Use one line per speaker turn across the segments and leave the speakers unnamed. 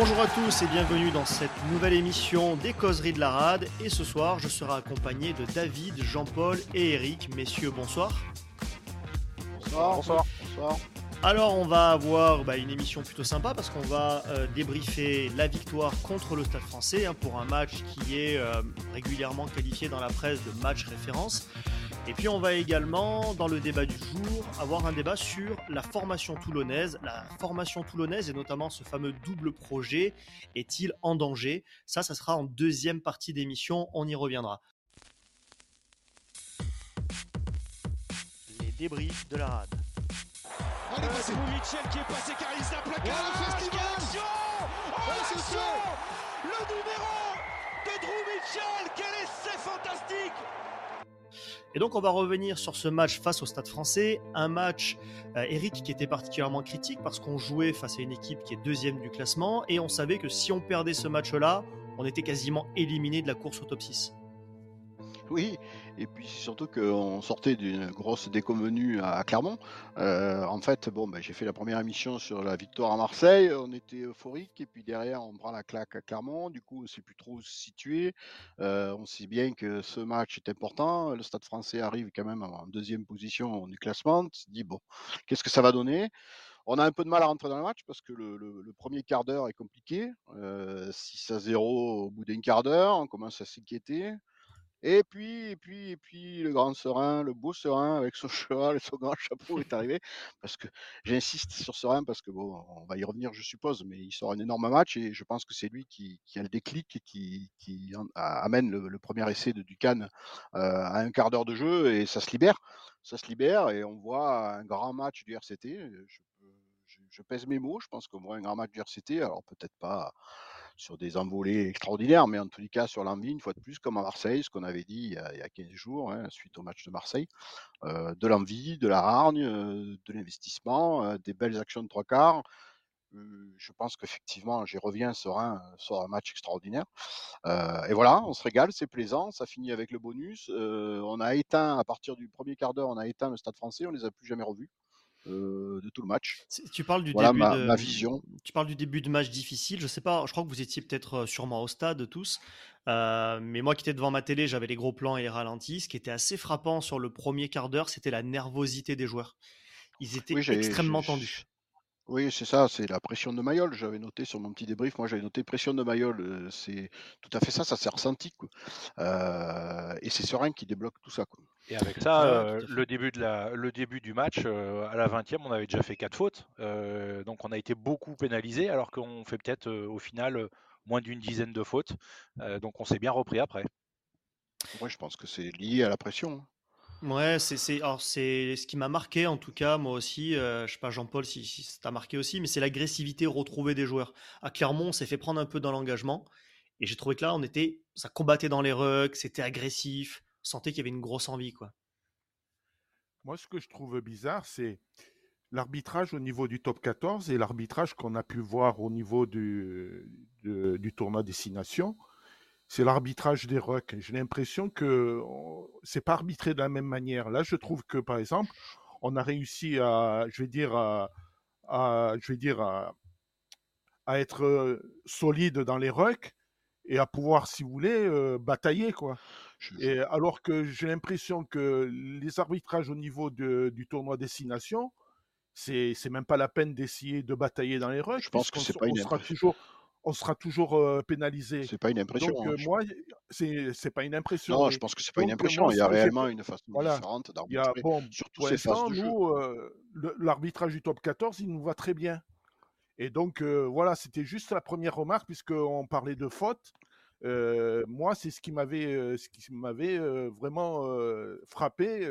Bonjour à tous et bienvenue dans cette nouvelle émission des causeries de la rade. Et ce soir, je serai accompagné de David, Jean-Paul et Eric. Messieurs, bonsoir.
Bonsoir. Bonsoir. Bonsoir.
Alors on va avoir bah, une émission plutôt sympa parce qu'on va euh, débriefer la victoire contre le Stade français hein, pour un match qui est euh, régulièrement qualifié dans la presse de match référence. Et puis on va également, dans le débat du jour, avoir un débat sur la formation toulonnaise. La formation toulonnaise et notamment ce fameux double projet est-il en danger? Ça, ça sera en deuxième partie d'émission, on y reviendra. Les débriefs de la rade.
Mitchell qui est passé car il s'est plaqué.
Oh, le festival
action oh, action Le numéro de Drew Mitchell Quel essai fantastique
et donc on va revenir sur ce match face au Stade français, un match, euh, Eric, qui était particulièrement critique parce qu'on jouait face à une équipe qui est deuxième du classement et on savait que si on perdait ce match-là, on était quasiment éliminé de la course au top 6.
Oui, et puis surtout qu'on sortait d'une grosse déconvenue à Clermont. Euh, en fait, bon, ben, j'ai fait la première émission sur la victoire à Marseille, on était euphorique, et puis derrière, on prend la claque à Clermont, du coup, on ne sait plus trop se situer. Euh, on sait bien que ce match est important, le Stade français arrive quand même en deuxième position du classement, on se dit, bon, qu'est-ce que ça va donner? On a un peu de mal à rentrer dans le match parce que le, premier quart d'heure est compliqué. 6 euh, à 0 au bout d'un quart d'heure, on commence à s'inquiéter. Et puis, et puis, et puis, le grand serein, le beau serein avec son cheval et son grand chapeau est arrivé. Parce que j'insiste sur serein parce que bon, on va y revenir, je suppose, mais il sort un énorme match et je pense que c'est lui qui, a le déclic qui, amène le, premier essai de Ducan euh, à un quart d'heure de jeu et ça se libère. Ça se libère et on voit un grand match du RCT. Je pèse mes mots, je pense qu'on voit un grand match du RCT. Alors peut-être pas sur des envolées extraordinaires, mais en tous les cas sur l'envie, une fois de plus, comme à Marseille, ce qu'on avait dit il y, a, 15 jours, hein, suite au match de Marseille, euh, de l'envie, de la hargne, euh, de l'investissement, euh, des belles actions de trois quarts. je pense qu'effectivement, j'y reviens serein sur un match extraordinaire. et voilà, on se régale, c'est plaisant, ça finit avec le bonus. on a éteint, à partir du premier quart d'heure, on a éteint le stade français, on les a plus jamais revus. Euh, de tout le match.
Tu parles du début de, ma vision. Tu parles du début de match difficile. Je sais pas. Je crois que vous étiez peut-être euh, sûrement au stade tous, euh, mais moi qui étais devant ma télé, j'avais les gros plans et les ralentis. Ce qui était assez frappant sur le premier quart d'heure, c'était la nervosité des joueurs. Ils étaient extrêmement tendus.
Oui, c'est ça, c'est la pression de Mayol. J'avais noté sur mon petit débrief, moi j'avais noté pression de Mayol. C'est tout à fait ça, ça s'est ressenti. et c'est Serein qui débloque tout ça.
Et avec ça, le, début de la, le début du match, à la 20e, on avait déjà fait quatre fautes. donc on a été beaucoup pénalisé, alors qu'on fait peut-être au final moins d'une dizaine de fautes. donc on s'est bien repris après.
Moi, je pense que c'est lié à la pression.
Ouais, c'est c'est alors c'est ce qui m'a marqué en tout cas moi aussi, euh, je sais pas Jean-Paul si, si ça t'a marqué aussi, mais c'est l'agressivité retrouvée des joueurs. À Clermont, on s'est fait prendre un peu dans l'engagement et j'ai trouvé que là on était ça combattait dans les rucks, c'était agressif, sentait qu'il y avait une grosse envie.
Moi, ce que je trouve bizarre, c'est l'arbitrage au niveau du top 14 et l'arbitrage qu'on a pu voir au niveau du, du tournoi Destination c'est l'arbitrage des rucks. J'ai l'impression que c'est pas arbitré de la même manière. Là, je trouve que, par exemple, on a réussi à, je vais dire, à, je vais dire, à, être euh, solide dans les rucks et à pouvoir, si vous voulez, euh, batailler, quoi. Et alors que j'ai l'impression que les arbitrages au niveau du tournoi Destination, c'est c'est même pas la peine d'essayer de batailler dans les rucks.
Je pense que c'est pas une
sera toujours on sera toujours euh, pénalisé.
C'est pas une impression.
Donc, hein,
euh,
moi, c'est pas une impression.
Non, je pense que c'est pas une impression. il y a réellement une façon différente d'arbitrer.
Bon, Surtout ces phases de euh, l'arbitrage du top 14, il nous va très bien. Et donc, voilà, c'était juste la première remarque, puisqu'on parlait de faute. moi, c'est ce qui m'avait, ce qui m'avait vraiment frappé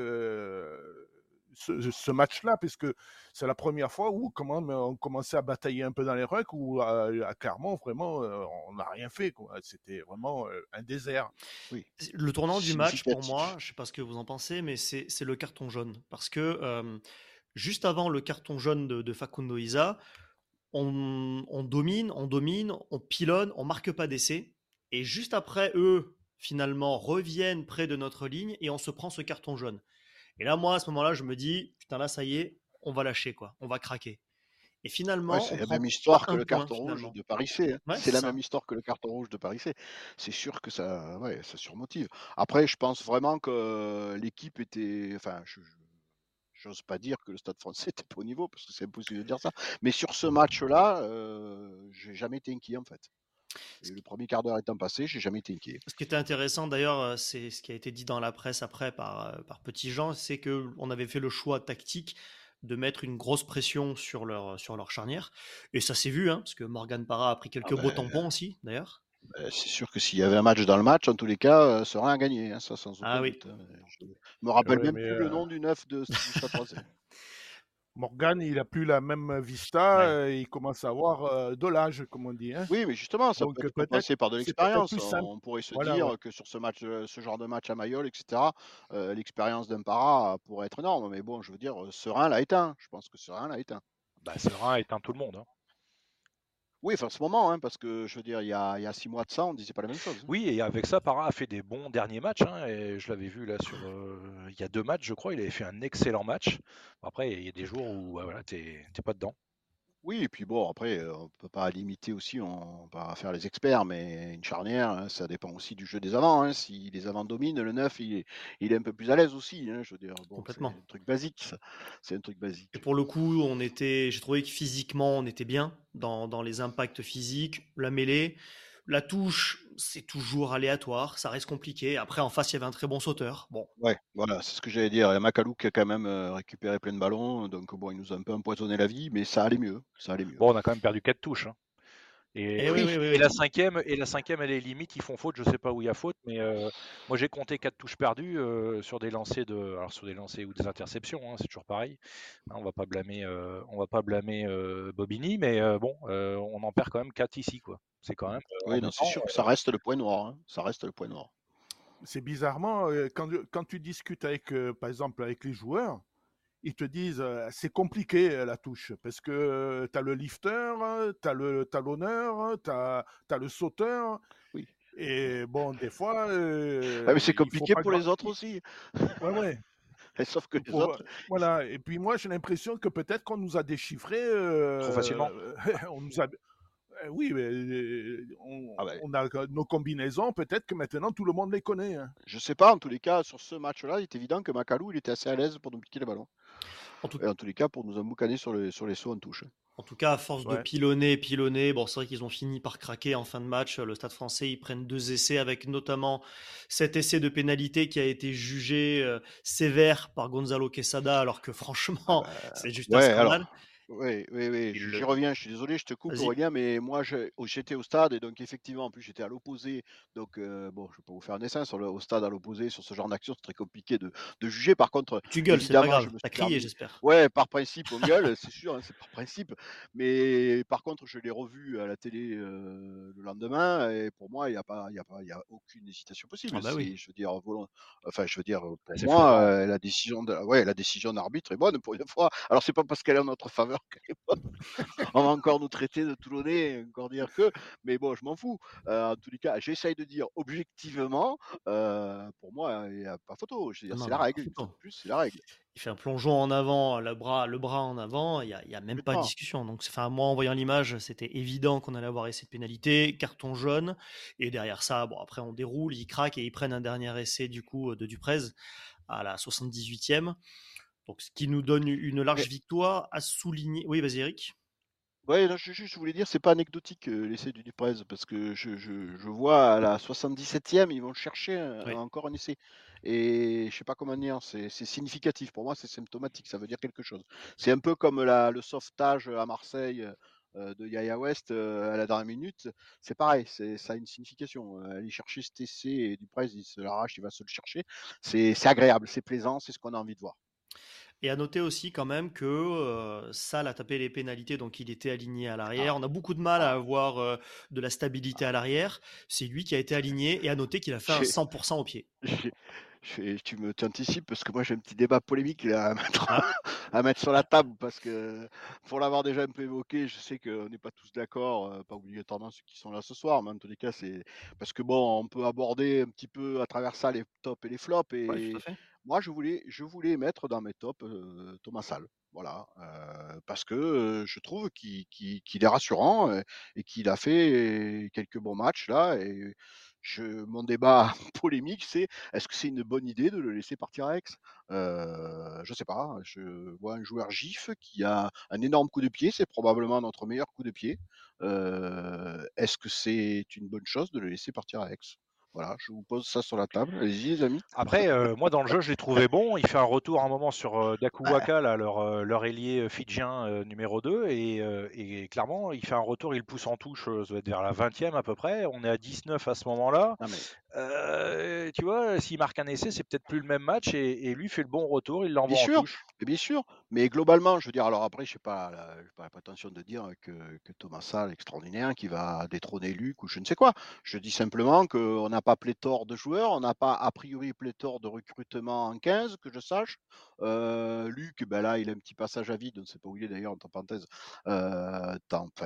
ce, match-là, puisque c'est la première fois où comment, on commençait à batailler un peu dans les rucks, où à, Clermont, vraiment, euh, on n'a rien fait. C'était vraiment euh, un désert.
Oui. Le tournant du match, pour moi, je ne sais pas ce que vous en pensez, mais c'est le carton jaune. Parce que euh, juste avant le carton jaune de, Facundo Isa, on, on, domine, on domine, on pilonne, on marque pas d'essai. Et juste après, eux, finalement, reviennent près de notre ligne et on se prend ce carton jaune. Et là, moi, à ce moment-là, je me dis, putain, là, ça y est, on va lâcher, quoi. On va craquer. Et finalement,
c'est la même histoire que le carton rouge de Paris C. Hein. c'est la même histoire que le carton rouge de Paris C. C'est sûr que ça, ouais, ça surmotive. Après, je pense vraiment que l'équipe était, enfin, je, j'ose pas dire que le Stade Français était pas au niveau parce que c'est impossible de dire ça. Mais sur ce match-là, euh, j'ai jamais été inquiet en fait. Le premier quart d'heure étant passé, j'ai jamais été inquiet.
Ce qui était intéressant d'ailleurs, euh, c'est ce qui a été dit dans la presse après par, euh, par Petit Jean, c'est qu'on avait fait le choix tactique de mettre une grosse pression sur leur, sur leur charnière. Et ça s'est vu, hein, parce que Morgan Parra a pris quelques ah beaux ben, tampons aussi, d'ailleurs.
Ben, c'est sûr que s'il y avait un match dans le match, en tous les cas, euh, serait à gagner, hein, ça sans aucun ah, oui. Hein. Je me rappelle même plus le nom du neuf de, Français.
Morgan, il a plus la même vista, euh, il commence à avoir euh, de l'âge, comme on dit. Hein.
Oui, mais justement, ça peut être passer par de l'expérience. On pourrait se dire que sur ce match, euh, ce genre de match à Mayol, etc., l'expérience d'un para pourrait être énorme. Mais bon, je veux dire, Serein l'a éteint. Je pense que Serein l'a éteint.
Bah, Serein a éteint tout le monde. Hein.
Oui, enfin, en ce moment, hein, parce que je veux dire, il y, a, six mois de ça, on disait pas la même chose. Hein.
Oui, et avec ça, Parra a fait des bons derniers matchs. Hein, et je l'avais vu là sur. Euh, il y a deux matchs, je crois, il avait fait un excellent match. Après, il y a des jours où voilà, t'es pas dedans.
Oui, et puis bon, après, on ne peut pas limiter aussi, on va faire les experts, mais une charnière, hein, ça dépend aussi du jeu des avants. Hein. Si les avants dominent, le neuf, il est, un peu plus à l'aise aussi. Hein, je veux dire, c'est un truc basique. C'est un truc basique.
Et pour le coup, on était, j'ai trouvé que physiquement, on était bien dans, dans les impacts physiques, la mêlée. La touche, c'est toujours aléatoire, ça reste compliqué. Après, en face, il y avait un très bon sauteur. Bon.
Ouais, voilà, c'est ce que j'allais dire. Il y a Macalou qui a quand même euh, récupéré plein de ballons, donc bon, il nous a un peu empoisonné la vie, mais ça allait mieux. Ça allait mieux.
Bon, on a quand même perdu quatre touches. Hein. Et, eh la cinquième, et la cinquième, elle est limite, ils font faute. Je sais pas où il y a faute, mais euh, moi j'ai compté quatre touches perdues euh, sur des lancers de, alors sur des lancers ou des interceptions, hein, c'est toujours pareil. Hein, on va pas blâmer, on va pas blâmer Bobigny, mais bon, on en perd quand même quatre ici, quoi. C'est quand même.
oui, c'est sûr que ça reste le point noir. Hein. Ça reste le point noir.
C'est bizarrement quand, quand, tu discutes avec, par exemple, avec les joueurs ils te disent c'est compliqué la touche parce que tu as le lifter, tu as le talonneur, tu as, le sauteur.
Oui.
Et bon, des fois.
ah, mais c'est compliqué pour les autres aussi.
Ouais, ouais.
Sauf que les autres.
Voilà. Et puis moi, j'ai l'impression que peut-être qu'on nous a déchiffré.
Trop facilement.
on nous a. Eh oui, mais on, ah on, a nos combinaisons, peut-être que maintenant tout le monde les connaît. Hein.
Je sais pas, en tous les cas, sur ce match-là, il est évident que Macalou, il était assez à l'aise pour nous piquer les ballons. En, tout... tous les cas, pour nous emboucaner sur, les, sur les sauts en touche.
En tout cas, à force de pilonner, pilonner, bon, c'est vrai qu'ils ont fini par craquer en fin de match. Le Stade français, ils prennent deux essais, avec notamment cet essai de pénalité qui a été jugé euh, sévère par Gonzalo Quesada, alors que franchement, bah, c'est juste un scandale.
Oui, oui, oui, j'y reviens, je suis désolé, je te coupe Aurélien, mais moi j'étais au stade et donc effectivement, en plus j'étais à l'opposé, donc euh, bon, je peux vous faire un dessin sur le, au stade à l'opposé sur ce genre d'action, c'est très compliqué de, de juger. Par contre,
Tu gueules, c'est pas grave, t'as crié, j'espère.
Ouais, par principe, on gueule, c'est sûr, hein, c'est par principe. Mais par contre, je l'ai revu à la télé euh, le lendemain et pour moi, il n'y a pas, y a pas, y a aucune hésitation possible. Ah bah oui. Je veux dire, enfin, je veux dire, pour moi, euh, la décision de, ouais, la décision d'arbitre est bonne pour une fois. Alors c'est pas parce qu'elle est en notre faveur on va encore nous traiter de Toulonnais, encore dire que, mais bon, je m'en fous. Euh, en tous les cas, j'essaye de dire objectivement, euh, pour moi, il n'y a pas photo. C'est la règle. Plus, c'est la règle.
Il fait un plongeon en avant, le bras, le bras en avant, il n'y a, même pas de discussion. Donc, enfin, moi, en voyant l'image, c'était évident qu'on allait avoir essai de pénalité, carton jaune, et derrière ça, bon, après, on déroule, ils craquent et ils prennent un dernier essai du coup de Duprez à la 78e. Donc, ce qui nous donne une large victoire à souligner. Oui, vas-y, Eric.
Oui, je, je, voulais dire, c'est pas anecdotique euh, l'essai du Duprez, parce que je, vois à la 77e, ils vont chercher encore un essai. Et je sais pas comment dire, c'est significatif. Pour moi, c'est symptomatique, ça veut dire quelque chose. C'est un peu comme le sauvetage à Marseille euh, de Yaya West euh, à la dernière minute. C'est pareil, ça a une signification. aller chercher cet essai et Duprez, il se l'arrache, il va se le chercher. C'est agréable, c'est plaisant, c'est ce qu'on a envie de voir.
Et à noter aussi quand même que euh, Salah a tapé les pénalités, donc il était aligné à l'arrière. Ah. On a beaucoup de mal à ah. avoir euh, de la stabilité à l'arrière. C'est lui qui a été aligné et à noter qu'il a fait un 100% au pied.
tu me anticipes parce que moi j'ai un petit débat polémique à mettre, ah. à mettre sur la table parce que pour l'avoir déjà un peu évoqué, je sais qu'on n'est pas tous d'accord, euh, pas obligatoirement ceux qui sont là ce soir, mais en tous les cas c'est parce que bon, on peut aborder un petit peu à travers ça les tops et les flops et moi je voulais mettre dans mes tops Thomas Sall. Voilà, parce que je trouve qu'il est rassurant et qu'il a fait quelques bons matchs là et mon débat polémique, c'est est-ce que c'est une bonne idée de le laisser partir à Aix? Euh, Je sais pas. Je vois un joueur GIF qui a un énorme coup de pied. C'est probablement notre meilleur coup de pied. Est-ce que c'est une bonne chose de le laisser partir à Aix? Voilà, je vous pose ça sur la table. Allez-y, les amis.
Après, euh, moi, dans le jeu, je l'ai trouvé bon. Il fait un retour à un moment sur euh, Dakuwaka, là, leur, euh, leur ailier fidjien numéro 2. Et, clairement, il fait un retour, il pousse en touche, ça doit être vers la 20e à peu près. On est à 19 à ce moment-là. tu vois, s'il marque un essai, c'est peut-être plus le même match. Et, lui fait le bon retour, il l'envoie en touche.
Bien sûr. Mais globalement, je veux dire, alors après, je n'ai pas, la, pas la prétention de dire que, Thomas Salle est extraordinaire, qui va détrôner Luc ou je ne sais quoi. Je dis simplement qu'on n'a pas pléthore de joueurs, on n'a pas a priori pléthore de recrutement en 15, que je sache. Euh, Luc, ben là, il a un petit passage à vide, on ne sait pas où il est d'ailleurs, entre parenthèses. Euh,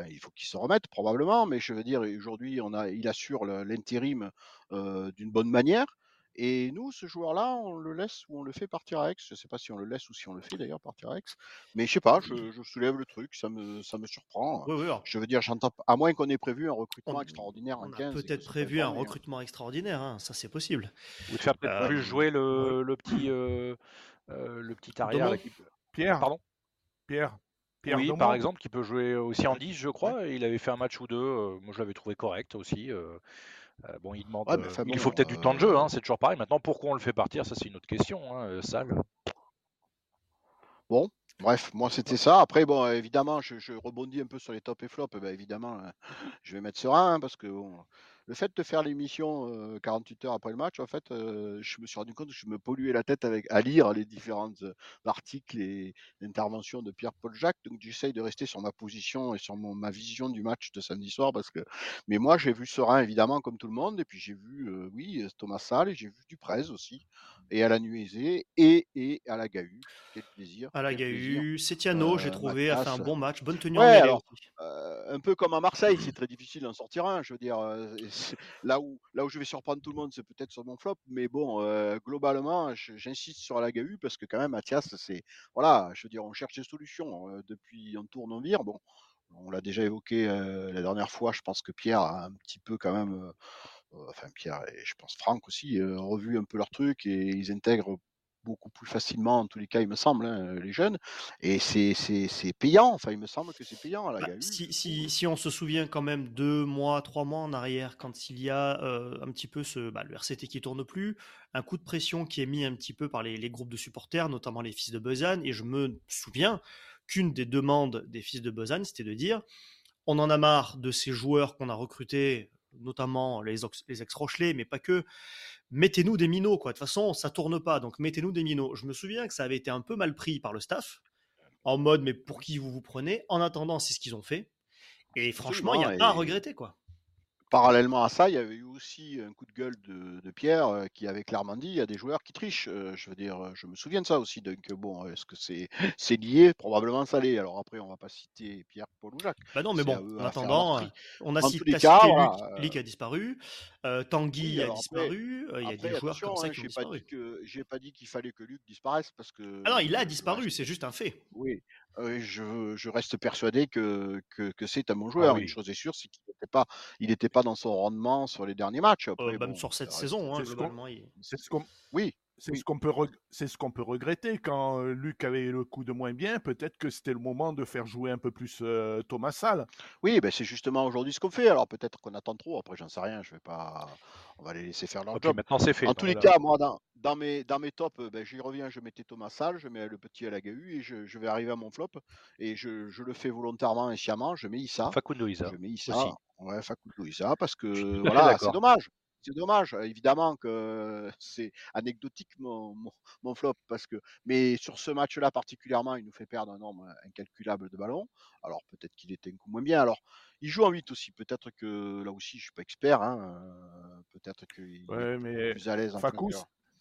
il faut qu'il se remette probablement, mais je veux dire, aujourd'hui, il assure l'intérim euh, d'une bonne manière. Et nous, ce joueur-là, on le laisse ou on le fait partir à Aix. Je ne sais pas si on le laisse ou si on le fait d'ailleurs partir à Aix. Mais je sais pas, je, soulève le truc, ça me, ça me surprend. je veux dire, j'entends à moins qu'on ait prévu un recrutement extraordinaire en 15.
Peut-être prévu un hein. recrutement extraordinaire, hein, ça c'est possible.
Ou de faire peut-être euh, plus jouer le, le petit, euh, euh, le petit arrière.
Pierre. Pardon? Pierre.
Pierre oui, par exemple, qui peut jouer aussi en 10, je crois. Il avait fait un match ou deux. moi, je l'avais trouvé correct aussi. Euh, bon, il demande. Euh, il faut peut-être du temps de jeu, hein, c'est toujours pareil. Maintenant, pourquoi on le fait partir, ça c'est une autre question. Hein, euh, sale.
Bon, Bref, moi c'était ça. Après, bon, évidemment, je, rebondis un peu sur les top et flops. Ben, évidemment, je vais mettre serein hein, parce que le fait de faire l'émission 48 heures après le match, en fait, je me suis rendu compte que je me polluais la tête avec, à lire les différents articles et interventions de Pierre-Paul Jacques. Donc, j'essaye de rester sur ma position et sur ma vision du match de samedi soir. Parce que... Mais moi, j'ai vu Serein, évidemment, comme tout le monde. Et puis, j'ai vu, oui, Thomas Salle et j'ai vu Duprez aussi. Et à la Nuisée et, et à la Gahu. Quel plaisir.
À la Gahu. Setiano, j'ai trouvé, a fait un bon match. Bonne tenue
en alors, Un peu comme à Marseille, c'est très difficile d'en sortir un. Je veux dire, là où, là où je vais surprendre tout le monde, c'est peut-être sur mon flop, mais bon, euh, globalement, j'insiste sur la GAU parce que quand même, Mathias, c'est, voilà, je veux dire, on cherche des solutions euh, depuis on tourne, on vire. Bon, on l'a déjà évoqué euh, la dernière fois. Je pense que Pierre a un petit peu quand même, enfin Pierre et je pense Franck aussi, revu un peu leur truc et ils intègrent beaucoup plus facilement, en tous les cas, il me semble, hein, les jeunes. Et c'est payant, enfin, il me semble que c'est payant.
Bah, si, si, si, on se souvient quand même deux mois, trois mois en arrière, quand il y a euh, un petit peu ce, bah, le RCT qui tourne plus, un coup de pression qui est mis un petit peu par les, les groupes de supporters, notamment les fils de Besanne, et je me souviens qu'une des demandes des fils de Besanne, c'était de dire on en a marre de ces joueurs qu'on a recrutés, notamment les, les ex-Rochelet, mais pas que, mettez-nous des minots, quoi. De toute façon, ça tourne pas, donc mettez-nous des minots. Je me souviens que ça avait été un peu mal pris par le staff, en mode, mais pour qui vous vous prenez? En attendant, c'est ce qu'ils ont fait. Et franchement, il n'y a pas à regretter, quoi
parallèlement à ça, il y avait eu aussi un coup de gueule de, Pierre euh, qui avait clairement dit il y a des joueurs qui trichent. Euh, je veux dire, euh, je me souviens de ça aussi. Donc bon, est-ce que c'est lié? Probablement ça l'est. Alors après, on va pas citer Pierre, Paul ou Jacques.
Bah non, mais bon, en attendant, on a cité, Luc, a disparu, Tanguy a disparu. il y a des joueurs comme ça hein, qui ont disparu.
J'ai pas dit qu'il fallait que Luc disparaisse parce que.
Ah non, il a disparu. C'est juste un fait.
Oui, je, je, reste persuadé que, que, que c'est un bon ah joueur. Une chose est sûre, c'est qu'il n'était pas, il était pas dans son rendement sur les derniers matchs.
Après, même sur cette saison, hein,
C'est ce qu'on. Oui, c'est ce qu'on peut, c'est ce qu'on peut regretter quand Luc avait le coup de moins bien. Peut-être que c'était le moment de faire jouer un peu plus Thomas Salle.
Oui, ben c'est justement aujourd'hui ce qu'on fait. Alors peut-être qu'on attend trop. Après, j'en sais rien. Je vais pas. On va les laisser faire leur job.
Maintenant, c'est fait.
En tous les cas, moi, dans, dans, mes dans mes tops, ben, j'y reviens. Je mettais Thomas Salle, je mets le petit à la GAU et je, je, vais arriver à mon flop. Et je, je, le fais volontairement et sciemment. Je mets Issa.
Facundo Issa.
Je mets Issa. Aussi. Ouais, Facundo Issa parce que voilà, c'est dommage c'est dommage. Évidemment que c'est anecdotique mon, mon, flop parce que, mais sur ce match-là particulièrement, il nous fait perdre un nombre incalculable de ballons. Alors peut-être qu'il était un coup moins bien. Alors il joue en 8 aussi. Peut-être que là aussi, je suis pas expert. Hein, peut-être qu'il
ouais, mais est
plus à l'aise en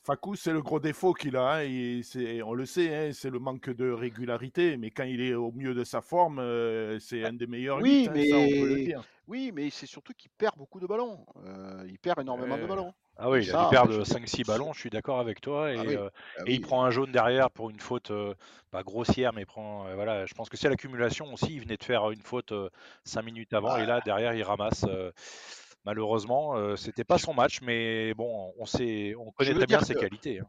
Fakou, c'est le gros défaut qu'il a. Hein, on le sait, hein, c'est le manque de régularité. Mais quand il est au mieux de sa forme, euh, c'est un des meilleurs.
Oui, mais... oui, mais c'est surtout qu'il perd beaucoup de ballons. Euh, il perd énormément de ballons.
Ah oui, il, perd 5-6 ballons, je suis d'accord avec toi. Ah et, euh, ah il prend un jaune derrière pour une faute pas grossière, mais prend. voilà, je pense que c'est l'accumulation aussi. Il venait de faire une faute 5 minutes avant, et là, derrière, il ramasse. Malheureusement, euh, c'était pas son match, mais bon, on sait, on connaît très bien ses qualités. Hein.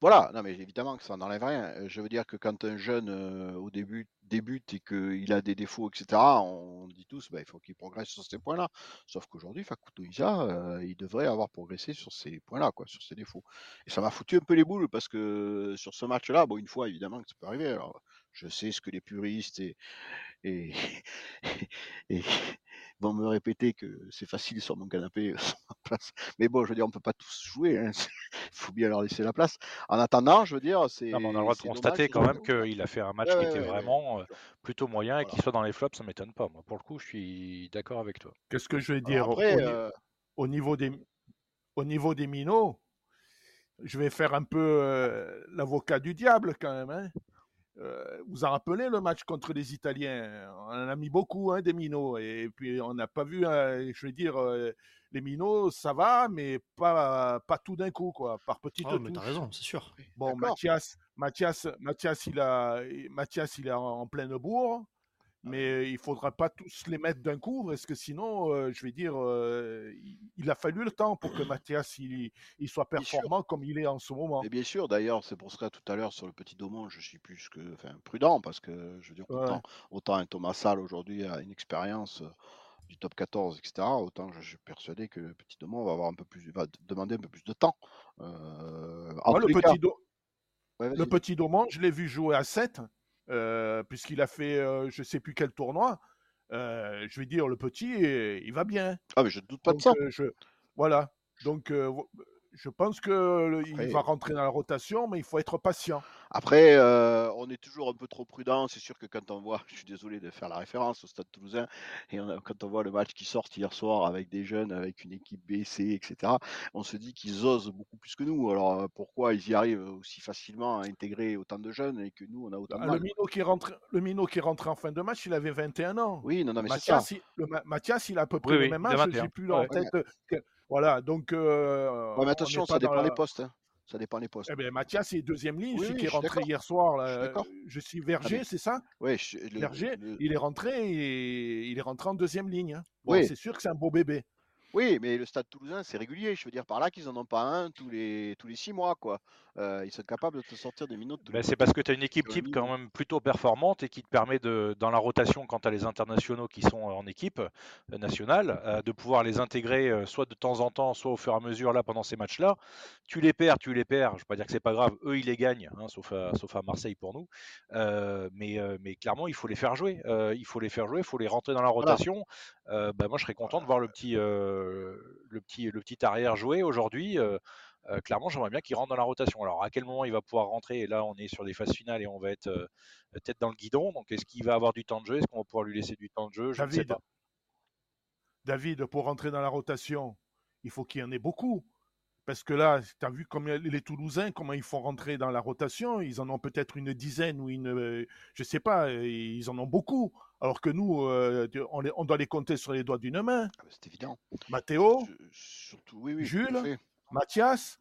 Voilà, non mais évidemment que ça n'enlève rien. Euh, je veux dire que quand un jeune euh, au début débute et qu'il a des défauts, etc., on dit tous bah, il faut qu'il progresse sur ces points-là. Sauf qu'aujourd'hui, Fakuto Isa, il devrait avoir progressé sur ces points-là, quoi, sur ses défauts. Et ça m'a foutu un peu les boules parce que sur ce match-là, bon, une fois évidemment que ça peut arriver. Alors, je sais ce que les puristes et, et, et, vont me répéter que c'est facile sur mon canapé, sur ma place. Mais bon, je veux dire, on peut pas tous jouer. Il hein. faut bien leur laisser la place. En attendant, je veux dire, c'est.
on a le droit de constater quand même qu'il a fait un match qui était vraiment euh, plutôt moyen et qu'il soit dans les flops, ça m'étonne pas. Moi, pour le coup, je suis d'accord avec toi.
Qu'est-ce que je vais dire euh au, niveau des au niveau des minots Je vais faire un peu euh, l'avocat du diable quand même. Hein euh, vous en rappelez le match contre les Italiens? On en a mis beaucoup, hein, des minots. Et puis on n'a pas vu, hein, je veux dire, euh, les minots, ça va, mais pas, pas tout d'un coup, quoi, par petites oh,
mais t'as raison, c'est sûr.
Bon, Mathias, Mathias, Mathias, il a, Mathias, il est en pleine bourre. Mais il faudra pas tous les mettre d'un coup, parce que sinon, je vais dire, il, a fallu le temps pour que Mathias il, soit performant comme il est en ce moment.
Et bien sûr, d'ailleurs, c'est pour ça tout à l'heure sur le petit Domon, je suis plus que, enfin, prudent, parce que je veux dire, autant, un Thomas Salle aujourd'hui a une expérience du top 14, etc. Autant je, suis persuadé que le petit Domon va avoir un peu plus, va demander un peu plus de temps.
le, petit le petit Domon, je l'ai vu jouer à 7. Euh, puisqu'il a fait euh, je ne sais plus quel tournoi. Euh, je vais dire, le petit, il va bien.
Ah, mais je ne doute pas de ça.
voilà. Donc, je pense qu'il va rentrer dans la rotation, mais il faut être patient.
Après, euh, on est toujours un peu trop prudent. C'est sûr que quand on voit, je suis désolé de faire la référence au Stade Toulousain, et quand on voit le match qui sort hier soir avec des jeunes, avec une équipe BC, etc., on se dit qu'ils osent beaucoup plus que nous. Alors euh, pourquoi ils y arrivent aussi facilement à intégrer autant de jeunes et que nous, on a autant de
ah, le Minot qui Le Minot qui est rentré en fin de match, il avait 21 ans.
Oui, non, non, mais
Mathias, il, le, Mathias, il a à peu près le même âge. J'ai plus en tête. Voilà, donc. Euh,
mais attention, ça dépend des postes. Hein. Ça dépend des postes.
Eh bien, Mathias est deuxième ligne, celui qui est rentré hier soir. je, suis Verger, ah, c'est ça?
Oui.
Verger, il est rentré et il est rentré en deuxième ligne. Hein. oui. C'est sûr que c'est un beau bébé.
Oui, mais le Stade Toulousain, c'est régulier. Je veux dire par là qu'ils en ont pas un tous les tous les six mois, quoi. Euh, ils sont capables de te sortir des minutes.
Ben, c'est parce que tu as une équipe type quand même plutôt performante et qui te permet de, dans la rotation, quand tu as les internationaux qui sont en équipe nationale, de pouvoir les intégrer soit de temps en temps, soit au fur et à mesure là pendant ces matchs-là. Tu les perds, tu les perds. Je ne veux pas dire que c'est pas grave. Eux, ils les gagnent, hein, sauf, à, sauf à Marseille pour nous. mais, mais clairement, il faut les faire jouer. il faut les faire jouer, il faut les rentrer dans la rotation. Ben, moi, je serais content de voir le petit, le petit, le petit arrière jouer aujourd'hui. Euh, clairement, j'aimerais bien qu'il rentre dans la rotation. Alors, à quel moment il va pouvoir rentrer? Et là, on est sur des phases finales et on va être euh, peut-être dans le guidon. Donc, est-ce qu'il va avoir du temps de jeu? Est-ce qu'on va pouvoir lui laisser du temps de jeu? Je ne sais pas.
David, pour rentrer dans la rotation, il faut qu'il y en ait beaucoup. Parce que là, tu as vu comme les Toulousains, comment ils font rentrer dans la rotation? Ils en ont peut-être une dizaine ou une. Euh, je sais pas, ils en ont beaucoup. Alors que nous, on, doit les compter sur les doigts d'une main.
Ah, c'est évident.
Mathéo,
surtout, oui, oui,
Jules, Mathias,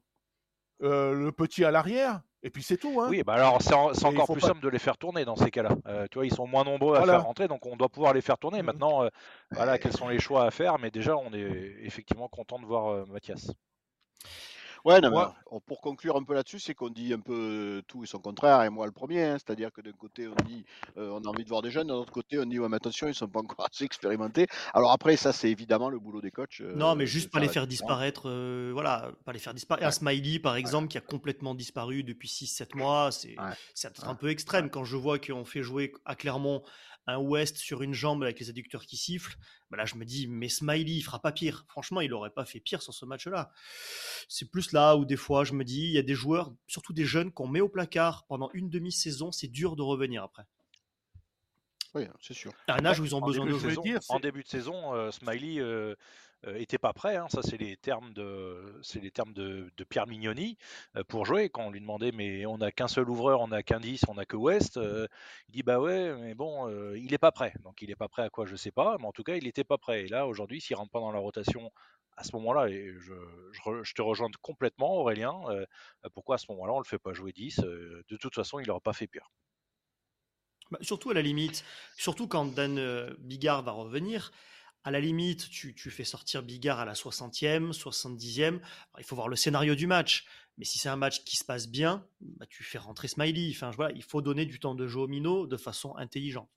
euh, le petit à l'arrière, et puis c'est tout. Hein.
Oui, bah alors c'est encore plus simple de les faire tourner dans ces cas-là. Euh, tu vois, ils sont moins nombreux à faire rentrer, donc on doit pouvoir les faire tourner. Mmh. Maintenant, euh, voilà, quels sont les choix à faire, mais déjà, on est effectivement content de voir Mathias.
Ouais, non, mais pour conclure un peu là-dessus, c'est qu'on dit un peu tout et son contraire, et moi le premier. Hein. C'est-à-dire que d'un côté, on dit on a envie de voir des jeunes, de l'autre côté, on dit ouais, mais attention, ils sont pas encore assez expérimentés. Alors après, ça, c'est évidemment le boulot des coachs.
non, mais juste pas les faire disparaître. voilà, pas les faire disparaître. Un Smiley, par exemple, qui a complètement disparu depuis 6-7 mois, c'est peut-être un peu extrême. Quand je vois qu'on fait jouer à Clermont un West sur une jambe avec les adducteurs qui sifflent, bah là je me dis, mais Smiley, il fera pas pire. Franchement, il aurait pas fait pire sur ce match-là. C'est plus là où des fois je me dis, il y a des joueurs, surtout des jeunes, qu'on met au placard pendant une demi-saison, c'est dur de revenir après.
Oui, c'est sûr.
À un âge où ils ont besoin de
jouer. En début de saison, euh, Smiley, euh, était pas prêt. Hein. Ça, c'est les termes de, c'est les termes de, Pierre Mignoni pour jouer. Quand on lui demandait, mais on n'a qu'un seul ouvreur, on n'a qu'un 10, on n'a que West. il dit, bah ouais, mais bon, il est pas prêt. Donc, il est pas prêt à quoi, je sais pas. Mais en tout cas, il était pas prêt. Et là, aujourd'hui, s'il rentre pas dans la rotation à ce moment-là, et je, je, te rejoins complètement, Aurélien, pourquoi à ce moment-là, on le fait pas jouer 10 De toute façon, il n'aura pas fait pire.
Bah, surtout à la limite, surtout quand Dan Bigard va revenir, à la limite, tu, fais sortir Bigard à la 60e, 70e. il faut voir le scénario du match. Mais si c'est un match qui se passe bien, bah, tu fais rentrer Smiley. Enfin, voilà, il faut donner du temps de jeu au minot de façon intelligente.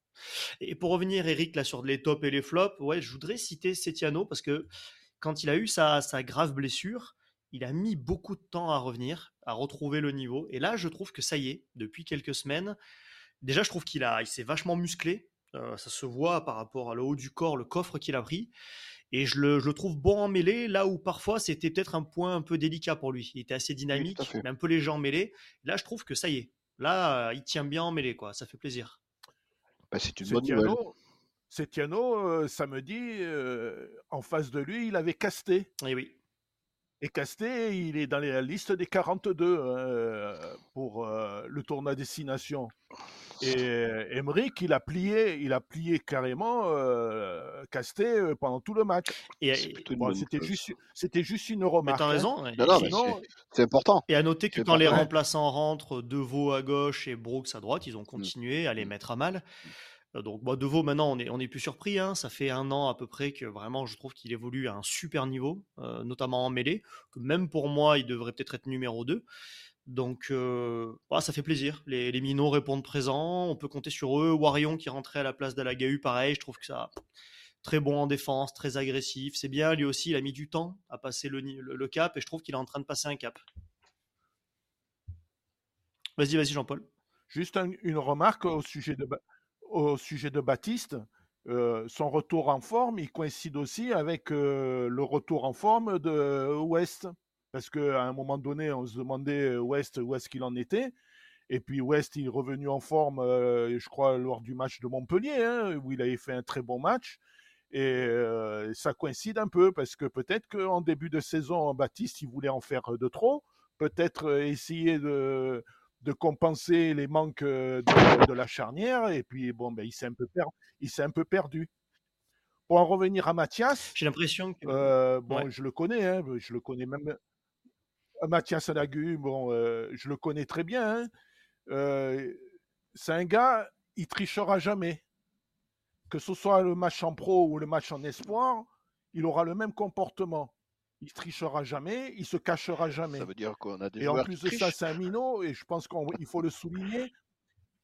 Et pour revenir, Eric, là, sur les tops et les flops, ouais, je voudrais citer Setiano parce que quand il a eu sa, sa grave blessure, il a mis beaucoup de temps à revenir, à retrouver le niveau. Et là, je trouve que ça y est, depuis quelques semaines, déjà, je trouve qu'il il s'est vachement musclé. Euh, ça se voit par rapport à le haut du corps, le coffre qu'il a pris. Et je le, trouve bon en mêlée, là où parfois c'était peut-être un point un peu délicat pour lui. Il était assez dynamique, mais un peu léger en mêlée. Là, je trouve que ça y est. Là, il tient bien en mêlée, quoi. Ça fait plaisir.
Bah, c'est une bonne nouvelle.
C'est Tiano, euh, samedi, euh, en face de lui, il avait Casté.
Et eh oui.
Et Casté, il est dans la liste des 42 pour le tournoi destination. Et Emmerich, il a plié, il a plié carrément euh, Casté euh, pendant tout le match. C'était juste, c'était juste une remarque.
Mais t'as raison.
Hein. c'est important.
Et à noter que quand les remplaçants rentrent, Deveau à gauche et Brooks à droite, ils ont mm. continué à les mm. mettre à mal. Euh, donc, bah, Deveau, maintenant, on est, on plus surpris. Hein. Ça fait un an à peu près que vraiment, je trouve qu'il évolue à un super niveau, euh, notamment en mêlée. Que même pour moi, il devrait peut-être être numéro 2. Donc, euh, ça fait plaisir. Les, les, minots répondent présents. On peut compter sur eux. Warion qui rentrait à la place d'Alagahu, pareil. Je trouve que ça très bon en défense, très agressif. C'est bien. Lui aussi, il a mis du temps à passer le, cap et je trouve qu'il est en train de passer un cap. Vas-y, vas-y, Jean-Paul.
Juste une remarque au sujet de, au sujet de Baptiste. Euh, son retour en forme, il coïncide aussi avec euh, le retour en forme de West parce qu'à un moment donné, on se demandait euh, West où est-ce qu'il en était. Et puis West, il est revenu en forme, je crois, lors du match de Montpellier, hein, où il avait fait un très bon match. Et ça coïncide un peu, parce que peut-être qu'en début de saison, Baptiste, il voulait en faire de trop. Peut-être essayer de, de compenser les manques de, la charnière. Et puis, bon, ben, il s'est un, peu un peu perdu. Pour en revenir à Mathias.
J'ai l'impression
que. bon, je le connais, hein, je le connais même Mathias Alagu, bon, euh, je le connais très bien. Hein. Euh, c'est un gars, il trichera jamais. Que ce soit le match en pro ou le match en espoir, il aura le même comportement. Il trichera jamais, il se cachera jamais.
Ça veut dire qu'on a des
Et en plus de ça, c'est un minot, et je pense qu'il faut le souligner.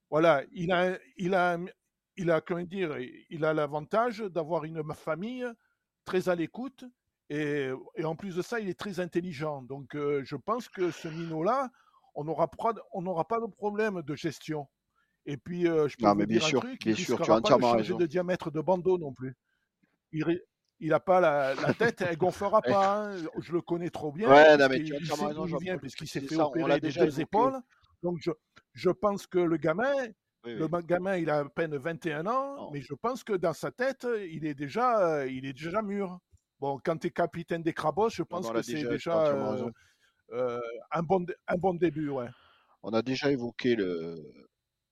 Voilà, il a, il a, il a, comment dire, il a l'avantage d'avoir une famille très à l'écoute et, en plus de ça, il est très intelligent. Donc, euh, je pense que ce minot-là, on n'aura pas, pas de problème de gestion. Et puis, euh, je peux vous dire un truc, il ne pas de changer de diamètre de bandeau non plus. Il n'a pas la, tête, elle gonflera pas. Hein. Je le connais trop bien.
Ouais, non, mais tu as raison,
puisqu'il s'est fait opérer des deux épaules. Donc, je, je pense que le gamin, le gamin, il a à peine 21 ans, mais je pense que dans sa tête, il est déjà, il est déjà mûr. Bon, quand tu es capitaine des Crabos, je pense que c'est déjà euh, euh, un, bon, un bon début. Ouais.
On a déjà évoqué le,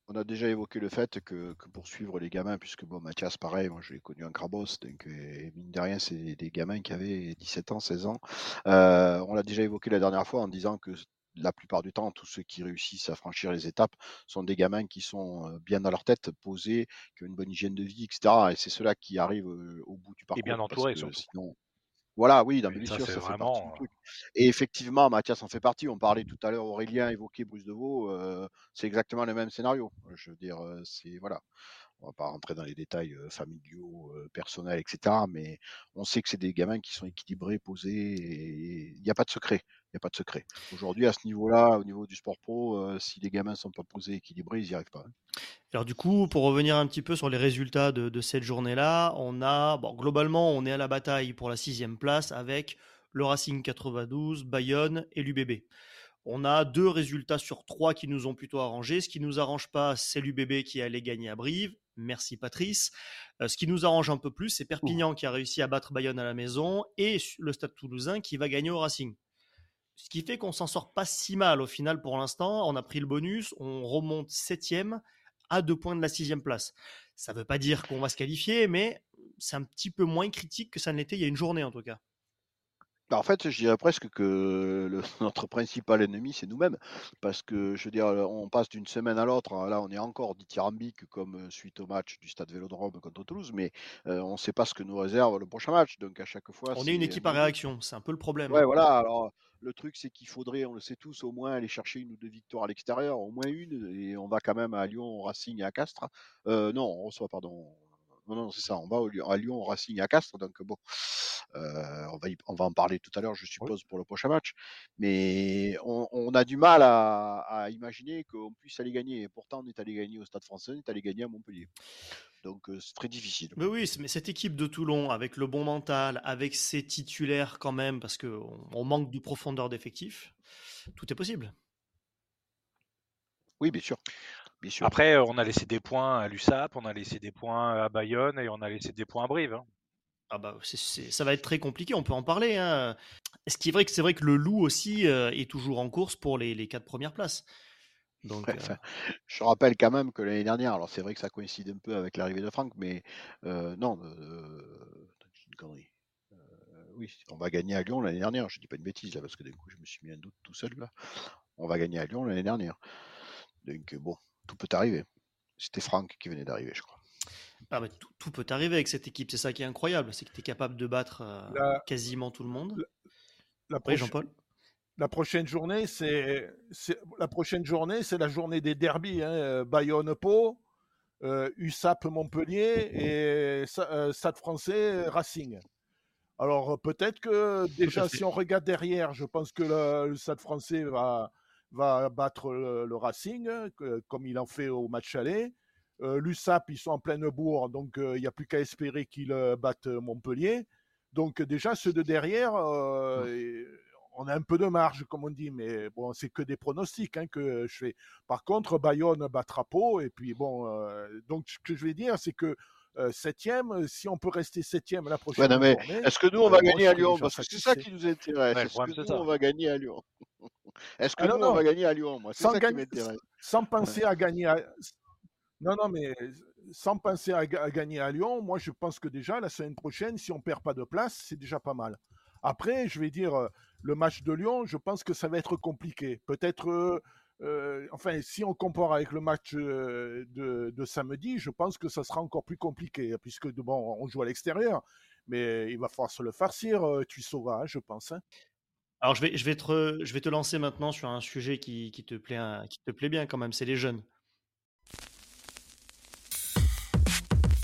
on a déjà évoqué le fait que, pour suivre les gamins, puisque bon, Mathias, pareil, moi je l'ai connu en Crabos, donc et mine de rien, c'est des gamins qui avaient 17 ans, 16 ans. Euh, on l'a déjà évoqué la dernière fois en disant que la plupart du temps, tous ceux qui réussissent à franchir les étapes sont des gamins qui sont bien dans leur tête, posés, qui ont une bonne hygiène de vie, etc. Et c'est ceux-là qui arrivent au bout du parcours.
Et bien entourés, sinon,
voilà, oui, dans bien sûr, ça, vraiment... Et effectivement, Mathias en fait partie. On parlait tout à l'heure, Aurélien évoquait Bruce Deveau. c'est exactement le même scénario. Je veux dire, c'est voilà on va pas rentrer dans les détails familiaux, personnels, etc. Mais on sait que c'est des gamins qui sont équilibrés, posés, et il n'y a pas de secret. Il n'y a pas de secret. Aujourd'hui, à ce niveau-là, au niveau du sport pro, si les gamins ne sont pas posés, équilibrés, ils n'y arrivent pas. Hein.
Alors du coup, pour revenir un petit peu sur les résultats de, cette journée-là, on a, bon, globalement, on est à la bataille pour la sixième place avec le Racing 92, Bayonne et l'UBB. On a deux résultats sur trois qui nous ont plutôt arrangé. Ce qui nous arrange pas, c'est l'UBB qui allait gagner à Brive Merci Patrice. ce qui nous arrange un peu plus, c'est Perpignan qui a réussi à battre Bayonne à la maison et le Stade toulousain qui va gagner au Racing. Ce qui fait qu'on s'en sort pas si mal au final pour l'instant. On a pris le bonus, on remonte septième à deux points de la sixième place. Ça ne veut pas dire qu'on va se qualifier, mais c'est un petit peu moins critique que ça ne l'était il y a une journée en tout cas.
Bah, en fait, je dirais presque que notre principal ennemi, c'est nous-mêmes. Parce que, je veux dire, on passe d'une semaine à l'autre. Hein, là, on est encore dithyrambique comme euh, suite au match du Stade Vélodrome contre Toulouse, mais euh, on ne sait pas ce que nous réserve le prochain match. Donc, à chaque fois.
On est une équipe à réaction, c'est un peu le problème.
Ouais, voilà. Alors, le truc, c'est qu'il faudrait, on le sait tous, au moins aller chercher une ou deux victoires à l'extérieur, au moins une. Et on va quand même à Lyon, au Racing et à Castres. Euh, non, on reçoit, pardon. Non, non, c'est ça. On va à Lyon, au Racing et à Castres. Donc, bon, euh, on, va on va en parler tout à l'heure, je suppose, pour le prochain match. Mais on, a du mal à, imaginer qu'on puisse aller gagner. Et pourtant, on est allé gagner au Stade français, on est allé gagner à Montpellier. Donc c'est très difficile.
Mais oui, mais cette équipe de Toulon, avec le bon mental, avec ses titulaires quand même, parce qu'on on manque de profondeur d'effectif, tout est possible.
Oui, bien sûr. Bien sûr.
Après, on a laissé des points à l'USAP, on a laissé des points à Bayonne et on a laissé des points à Brive. Hein.
Ah bah, ça va être très compliqué, on peut en parler. Hein. Ce qui est vrai que c'est vrai que le loup aussi est toujours en course pour les, les quatre premières places?
Donc, je rappelle quand même que l'année dernière, alors c'est vrai que ça coïncide un peu avec l'arrivée de Franck, mais non, c'est une connerie. oui, on va gagner à Lyon l'année dernière. Je dis pas une bêtise là parce que d'un coup je me suis mis un doute tout seul là. On va gagner à Lyon l'année dernière. Donc bon, tout peut arriver. C'était Franck qui venait d'arriver, je crois.
Ah tout, peut arriver avec cette équipe, c'est ça qui est incroyable, c'est que tu es capable de battre quasiment tout le monde.
La, la Jean-Paul la prochaine journée, c'est la prochaine journée, c'est la journée des derbies. Hein, euh, Bayonne-Pau, euh, USAP Montpellier et euh, Stade Français Racing. Alors peut-être que déjà, si on regarde derrière, je pense que le, Stade Français va, va battre le, Racing, comme il en fait au match aller. L'USAP, ils sont en pleine bourre, donc il n'y a plus qu'à espérer qu'ils battent Montpellier. Donc déjà, ceux de derrière, on a un peu de marge, comme on dit, mais bon, c'est que des pronostics hein, que je fais. Par contre, Bayonne battra Pau, et puis bon, euh, donc ce que je vais dire, c'est que euh, septième, si on peut rester septième la prochaine
ouais, Est-ce que nous, on va gagner à Lyon? Parce que c'est ça qui nous intéresse. est-ce que nous, on va gagner à Lyon? Est-ce que nous, on va gagner à Lyon? Moi, c'est ça qui m'intéresse.
Sans penser à gagner à... Non, non, mais sans penser à, à, gagner à Lyon, moi, je pense que déjà, la semaine prochaine, si on perd pas de place, c'est déjà pas mal. Après, je vais dire, euh, le match de Lyon, je pense que ça va être compliqué. Peut-être, euh, euh, enfin, si on compare avec le match de, samedi, je pense que ça sera encore plus compliqué, puisque bon, on joue à l'extérieur, mais il va falloir se le farcir, tu sauras, je pense. Hein.
Alors, je vais, je, vais te, je vais te lancer maintenant sur un sujet qui, qui, te, plaît, qui te plaît bien quand même, c'est les jeunes.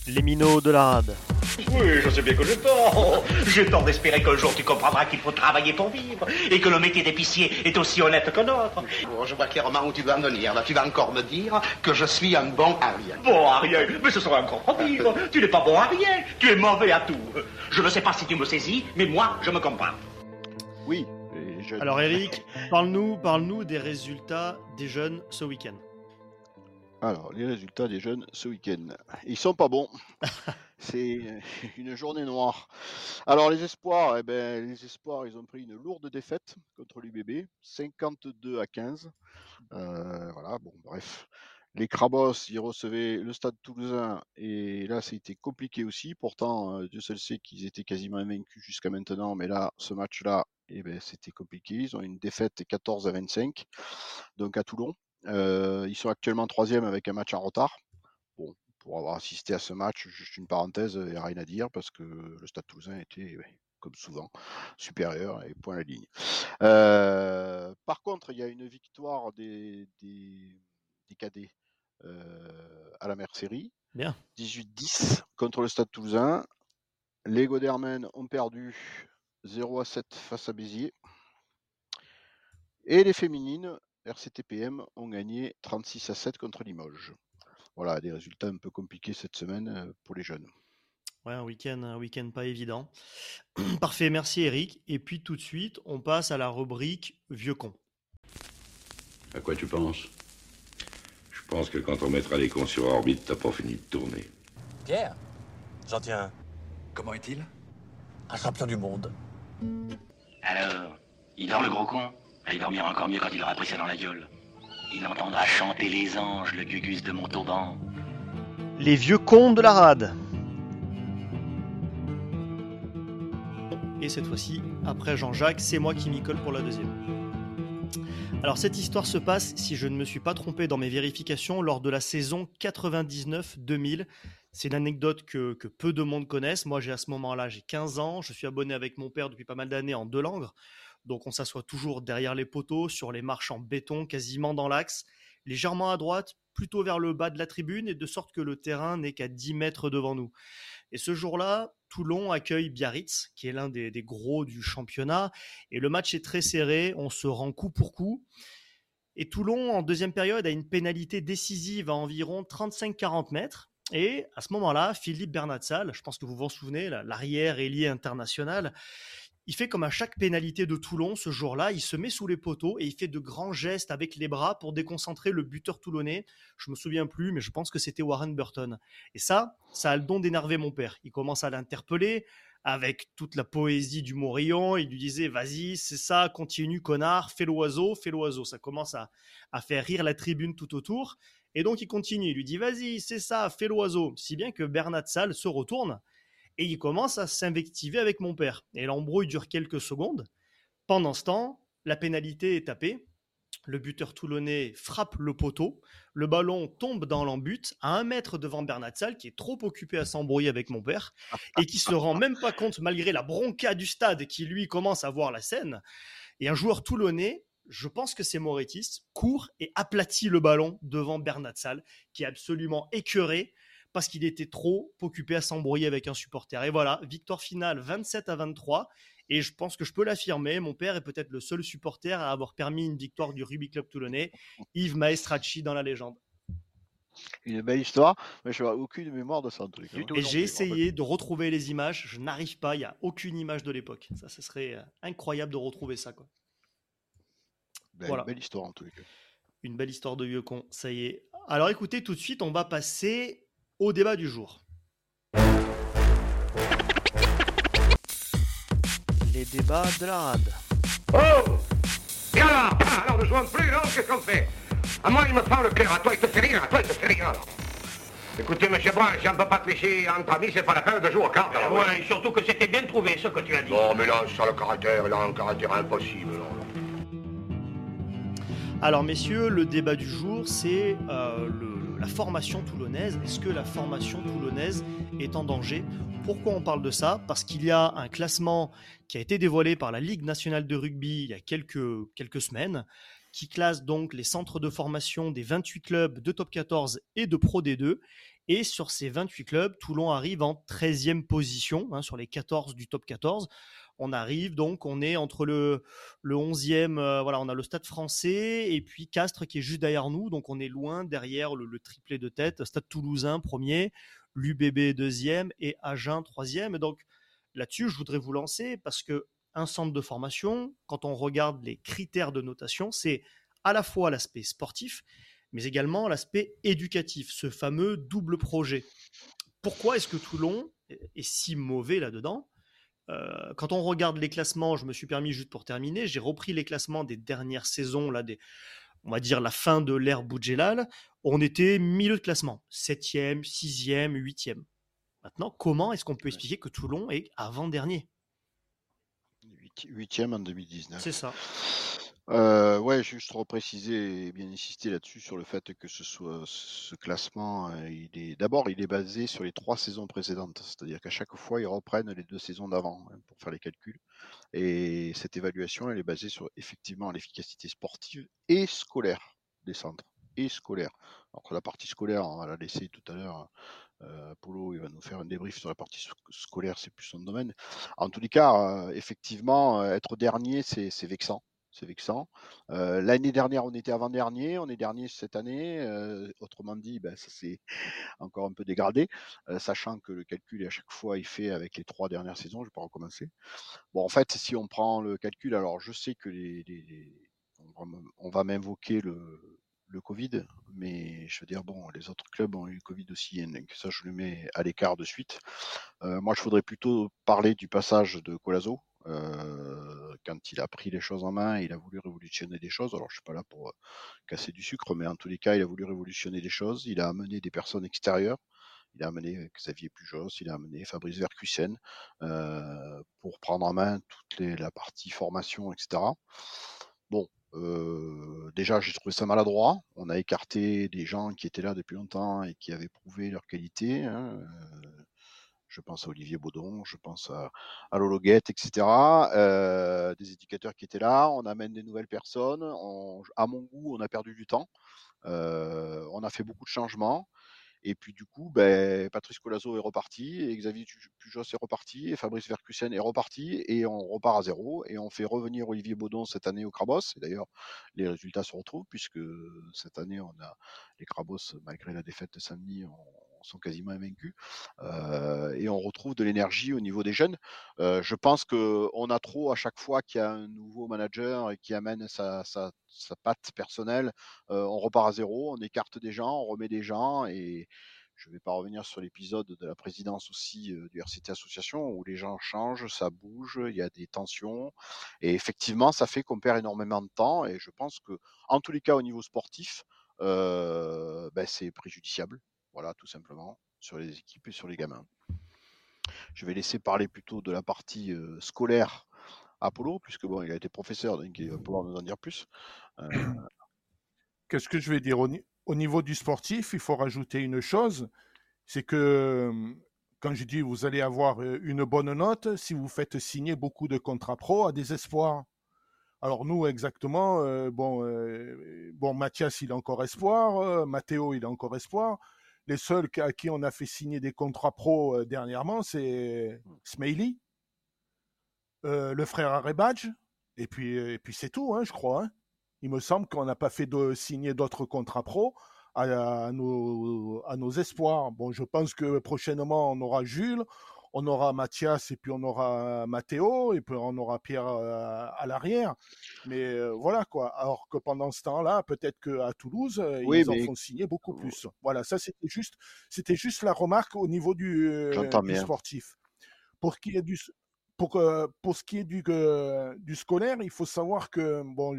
Les minots de la rade.
Oui, je sais bien que j'ai tort. J'ai tort d'espérer qu'un jour tu comprendras qu'il faut travailler pour vivre et que le métier d'épicier est aussi honnête que l'autre. Bon, je vois clairement où tu vas en venir. Là, tu vas encore me dire que je suis un bon Ariel. Bon Ariel Mais ce serait encore pire. Tu n'es pas bon Ariel. Tu es mauvais à tout. Je ne sais pas si tu me saisis, mais moi, je me comprends.
Oui.
Alors Eric, parle-nous parle des résultats des jeunes ce week-end.
Alors, les résultats des jeunes ce week-end. Ils sont pas bons. C'est une journée noire. Alors, les espoirs, eh ben, les espoirs, ils ont pris une lourde défaite contre l'UBB, 52 à 15. Euh, voilà, bon, bref. Les Crabos, ils recevaient le stade toulousain et là, c'était compliqué aussi. Pourtant, euh, Dieu seul sait qu'ils étaient quasiment invaincus jusqu'à maintenant, mais là, ce match-là, eh ben, c'était compliqué. Ils ont une défaite 14 à 25, donc à Toulon. Euh, ils sont actuellement troisième avec un match en retard. Pour avoir assisté à ce match, juste une parenthèse, il n'y a rien à dire parce que le Stade Toulousain était, comme souvent, supérieur et point à la ligne. Euh, par contre, il y a une victoire des, des, cadets euh, à la Mercerie.
Bien.
18-10 contre le Stade Toulousain. Les Godermen ont perdu 0 à 7 face à Béziers. Et les féminines RCTPM ont gagné 36 à 7 contre Limoges. Voilà, des résultats un peu compliqués cette semaine euh, pour les jeunes.
Ouais, un week-end, un week-end pas évident. Parfait, merci Eric. Et puis tout de suite, on passe à la rubrique Vieux con.
À quoi tu penses? Pense que quand on mettra les cons sur orbite, t'as pas fini de tourner.
Pierre? J'en tiens un.
Comment est-il?
Un champion du monde.
Alors, il dort le gros con? Il dormira encore mieux quand il aura pris ça dans la gueule. Il entendra chanter les anges, le gugus de Montauban.
Les vieux cons de la rade. Et cette fois-ci, après Jean-Jacques, c'est moi qui m'y colle pour la deuxième. Alors cette histoire se passe, si je ne me suis pas trompé dans mes vérifications, lors de la saison 99-2000. C'est une anecdote que, peu de monde connaissent. Moi, à ce moment-là, j'ai 15 ans. Je suis abonné avec mon père depuis pas mal d'années en deux langues. Donc, on s'assoit toujours derrière les poteaux, sur les marches en béton, quasiment dans l'axe, légèrement à droite, plutôt vers le bas de la tribune, et de sorte que le terrain n'est qu'à 10 mètres devant nous. Et ce jour-là, Toulon accueille Biarritz, qui est l'un des, gros du championnat. Et le match est très serré, on se rend coup pour coup. Et Toulon, en deuxième période, a une pénalité décisive à environ 35-40 mètres. Et à ce moment-là, Philippe Bernatsal, je pense que vous vous en souvenez, l'arrière ailier international, il fait comme à chaque pénalité de Toulon ce jour-là, il se met sous les poteaux et il fait de grands gestes avec les bras pour déconcentrer le buteur toulonnais. Je me souviens plus, mais je pense que c'était Warren Burton. Et ça, ça a le don d'énerver mon père. Il commence à l'interpeller avec toute la poésie du Morillon. Il lui disait Vas-y, c'est ça, continue, connard, fais l'oiseau, fais l'oiseau. Ça commence à, à faire rire la tribune tout autour. Et donc il continue, il lui dit Vas-y, c'est ça, fais l'oiseau. Si bien que Bernat Salle se retourne et il commence à s'invectiver avec mon père. Et l'embrouille dure quelques secondes. Pendant ce temps, la pénalité est tapée. Le buteur toulonnais frappe le poteau. Le ballon tombe dans l'embut à un mètre devant Bernat Salle, qui est trop occupé à s'embrouiller avec mon père et qui se rend même pas compte, malgré la bronca du stade, qui lui commence à voir la scène. Et un joueur toulonnais, je pense que c'est Moretis, court et aplatit le ballon devant Bernat Salle, qui est absolument écœuré parce qu'il était trop occupé à s'embrouiller avec un supporter. Et voilà, victoire finale 27 à 23. Et je pense que je peux l'affirmer, mon père est peut-être le seul supporter à avoir permis une victoire du Rugby Club toulonnais, Yves Maestracci dans la légende.
Une belle histoire, mais je n'ai aucune mémoire de ça en tous les cas.
Et j'ai essayé de retrouver les images, je n'arrive pas, il n'y a aucune image de l'époque. Ça, ce serait incroyable de retrouver ça. Quoi.
Belle, voilà. belle histoire en tous les cas.
Une belle histoire de vieux con, ça y est. Alors écoutez, tout de suite, on va passer au débat du jour. Les débats de la rade.
Oh Et alors Alors ne jouons plus, non Qu'est-ce qu'on fait À moi, il me prend le cœur. À toi, il te fait rire. À toi, il te fait rire. Alors. Écoutez, monsieur Brun, si on ne peut pas tricher entre amis, c'est pas la peine de jouer au cartes.
Ouais, ouais, et surtout que c'était bien trouvé, ce que tu as dit.
Non, mais là, ça le caractère, il a un caractère impossible. Non.
Alors, messieurs, le débat du jour, c'est euh, le la formation toulonnaise. Est-ce que la formation toulonnaise est en danger? Pourquoi on parle de ça? Parce qu'il y a un classement qui a été dévoilé par la Ligue nationale de rugby il y a quelques, quelques semaines, qui classe donc les centres de formation des 28 clubs de top 14 et de Pro D2. Et sur ces 28 clubs, Toulon arrive en 13e position hein, sur les 14 du top 14 on arrive donc, on est entre le, le 11e, euh, voilà, on a le Stade français et puis Castres qui est juste derrière nous, donc on est loin derrière le, le triplé de tête, Stade toulousain premier, l'UBB deuxième et Agen troisième. Et donc là-dessus, je voudrais vous lancer parce que un centre de formation, quand on regarde les critères de notation, c'est à la fois l'aspect sportif, mais également l'aspect éducatif, ce fameux double projet. Pourquoi est-ce que Toulon est si mauvais là-dedans? Euh, quand on regarde les classements, je me suis permis juste pour terminer, j'ai repris les classements des dernières saisons, là, des, on va dire la fin de l'ère Boudjelal. On était milieu de classement, 7e, 6e, 8e. Maintenant, comment est-ce qu'on peut expliquer que Toulon est avant-dernier?
8e en 2019.
C'est ça.
Euh, ouais, juste repréciser et bien insister là-dessus sur le fait que ce soit ce classement, euh, d'abord il est basé sur les trois saisons précédentes, c'est-à-dire qu'à chaque fois ils reprennent les deux saisons d'avant hein, pour faire les calculs. Et cette évaluation, elle est basée sur effectivement l'efficacité sportive et scolaire des centres et scolaire. Alors la partie scolaire, on va la laisser tout à l'heure. Euh, Polo, il va nous faire un débrief sur la partie scolaire, c'est plus son domaine. En tous les cas, euh, effectivement, euh, être dernier, c'est vexant c'est vexant. L'année dernière, on était avant-dernier, on est dernier cette année. Autrement dit, ben, ça s'est encore un peu dégradé, sachant que le calcul à chaque fois est fait avec les trois dernières saisons. Je ne vais pas recommencer. Bon, en fait, si on prend le calcul, alors je sais que on va, m'invoquer le, Covid, mais je veux dire, bon, les autres clubs ont eu le Covid aussi, et donc ça, je le mets à l'écart de suite. Moi, je voudrais plutôt parler du passage de Colazo. Euh, quand il a pris les choses en main, il a voulu révolutionner des choses. Alors, je suis pas là pour euh, casser du sucre, mais en tous les cas, il a voulu révolutionner des choses. Il a amené des personnes extérieures. Il a amené Xavier Pujos, il a amené Fabrice Vercussen euh, pour prendre en main toute la partie formation, etc. Bon, euh, déjà, j'ai trouvé ça maladroit. On a écarté des gens qui étaient là depuis longtemps et qui avaient prouvé leur qualité. Hein. Euh, je pense à Olivier Baudon, je pense à, à Lologuette, etc. Euh, des éducateurs qui étaient là. On amène des nouvelles personnes. On, à mon goût, on a perdu du temps. Euh, on a fait beaucoup de changements. Et puis du coup, ben, Patrice Colazo est reparti, et Xavier Pujos est reparti, et Fabrice Vercussen est reparti, et on repart à zéro, et on fait revenir Olivier Baudon cette année au Crabos. Et d'ailleurs, les résultats se retrouvent, puisque cette année, on a les Crabos, malgré la défaite de samedi, on, sont quasiment invaincus. Euh, et on retrouve de l'énergie au niveau des jeunes. Euh, je pense qu'on a trop à chaque fois qu'il y a un nouveau manager et qui amène sa, patte personnelle, euh, on repart à zéro, on écarte des gens, on remet des gens et je ne vais pas revenir sur l'épisode de la présidence aussi du RCT Association où les gens changent, ça bouge, il y a des tensions et effectivement ça fait qu'on perd énormément de temps et je pense que en tous les cas au niveau sportif ben, c'est préjudiciable. Voilà, tout simplement, sur les équipes et sur les gamins. Je vais laisser parler plutôt de la partie euh, scolaire Apollo, puisque bon, il a été professeur, donc il va pouvoir nous en dire plus. Euh...
Qu'est-ce que je vais dire? Au, au, niveau du sportif, il faut rajouter une chose, c'est que quand je dis vous allez avoir une bonne note si vous faites signer beaucoup de contrats pro à des espoirs. Alors nous exactement, euh, bon, euh, bon Mathias il est encore espoir, euh, Mathéo il est encore espoir, les seuls à qui on a fait signer des contrats pro euh, dernièrement, c'est Smiley, euh, le frère Arebadge, et puis, et puis c'est tout, hein, je crois. Hein. Il me semble qu'on n'a pas fait de signer d'autres contrats pro à, à, nos, à nos espoirs. Bon, je pense que prochainement, on aura Jules, on aura Mathias et puis on aura Mathéo et puis on aura Pierre euh, à l'arrière. Mais euh, voilà quoi. Alors que pendant ce temps-là, peut-être qu'à Toulouse, euh,
oui,
ils
mais...
en font signer beaucoup plus. Voilà, ça c'était juste, c'était juste la remarque au niveau du, euh, du sportif. Pour ce qui est du, pour, pour ce qui est du, du scolaire, il faut savoir que bon.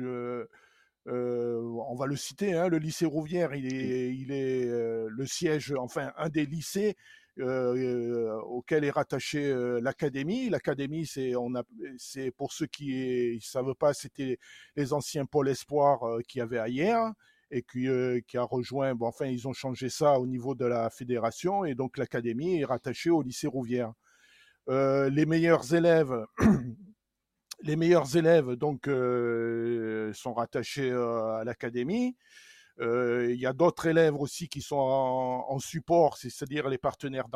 Euh, on va le citer, hein, le lycée Rouvière, il est, il est euh, le siège, enfin un des lycées euh, auquel est rattachée l'académie. L'académie, c'est on a, c'est pour ceux qui ne savent pas, c'était les anciens pôles espoir qui avaient ailleurs et qui, qui a rejoint. Bon, enfin, ils ont changé ça au niveau de la fédération et donc l'académie est rattachée au lycée Rouvière. les meilleurs élèves les meilleurs élèves donc euh, sont rattachés euh, à l'académie. Euh, il y a d'autres élèves aussi qui sont en, support, c'est-à-dire les partenaires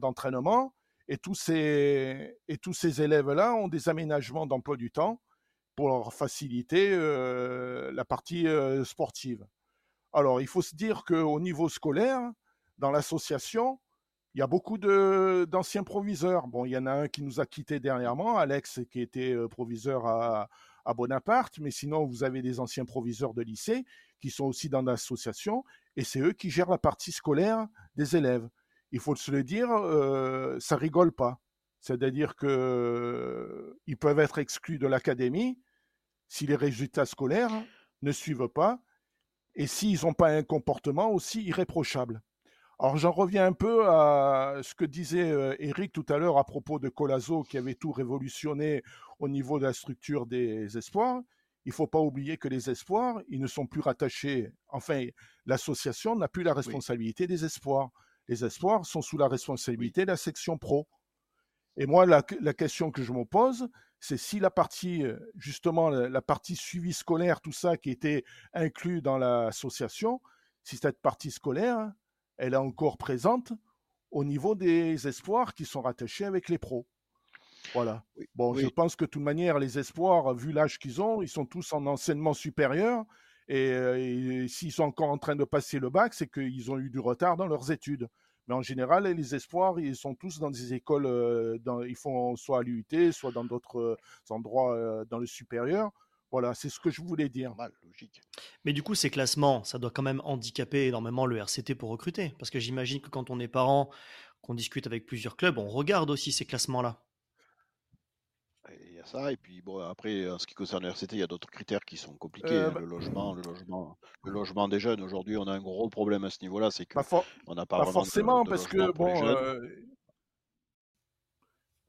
d'entraînement. Et tous ces et tous ces élèves-là ont des aménagements d'emploi du temps pour leur faciliter euh, la partie euh, sportive. Alors, il faut se dire qu'au niveau scolaire, dans l'association, il y a beaucoup d'anciens proviseurs. Bon, il y en a un qui nous a quittés dernièrement, Alex, qui était proviseur à, à, Bonaparte, mais sinon, vous avez des anciens proviseurs de lycée qui sont aussi dans l'association, et c'est eux qui gèrent la partie scolaire des élèves. Il faut se le dire, euh, ça rigole pas. C'est-à-dire que ils peuvent être exclus de l'académie si les résultats scolaires ne suivent pas et s'ils n'ont pas un comportement aussi irréprochable. Alors j'en reviens un peu à ce que disait euh, Eric tout à l'heure à propos de Colazo qui avait tout révolutionné au niveau de la structure des espoirs. Il ne faut pas oublier que les espoirs, ils ne sont plus rattachés. Enfin, l'association n'a plus la responsabilité oui. des espoirs. Les espoirs sont sous la responsabilité oui. de la section pro. Et moi, la, la question que je me pose, c'est si la partie, justement, la, la, partie suivi scolaire, tout ça qui était inclus dans l'association, si cette partie scolaire, elle est encore présente au niveau des espoirs qui sont rattachés avec les pros. Voilà. Oui, bon, oui. je pense que de toute manière, les espoirs, vu l'âge qu'ils ont, ils sont tous en enseignement supérieur. Et, et s'ils sont encore en train de passer le bac, c'est qu'ils ont eu du retard dans leurs études. Mais en général, les espoirs, ils sont tous dans des écoles, euh, dans, ils font soit à l'UT, soit dans d'autres endroits euh, dans le supérieur Voilà, c'est ce que je voulais dire.
Mal, logique.
Mais du coup, ces classements, ça doit quand même handicaper énormément le RCT pour recruter. Parce que j'imagine que quand on est parent, qu'on discute avec plusieurs clubs, on regarde aussi ces classements-là.
A ça, et puis bon, après, en ce qui concerne le RCT, il y a d'autres critères qui sont compliqués.
Euh,
hein,
bah
le logement, le logement, le logement des jeunes. Aujourd'hui, on a un gros problème à ce niveau-là, c'est que
for-
on n'a pas, de-
forcément,
de
parce que bon, euh,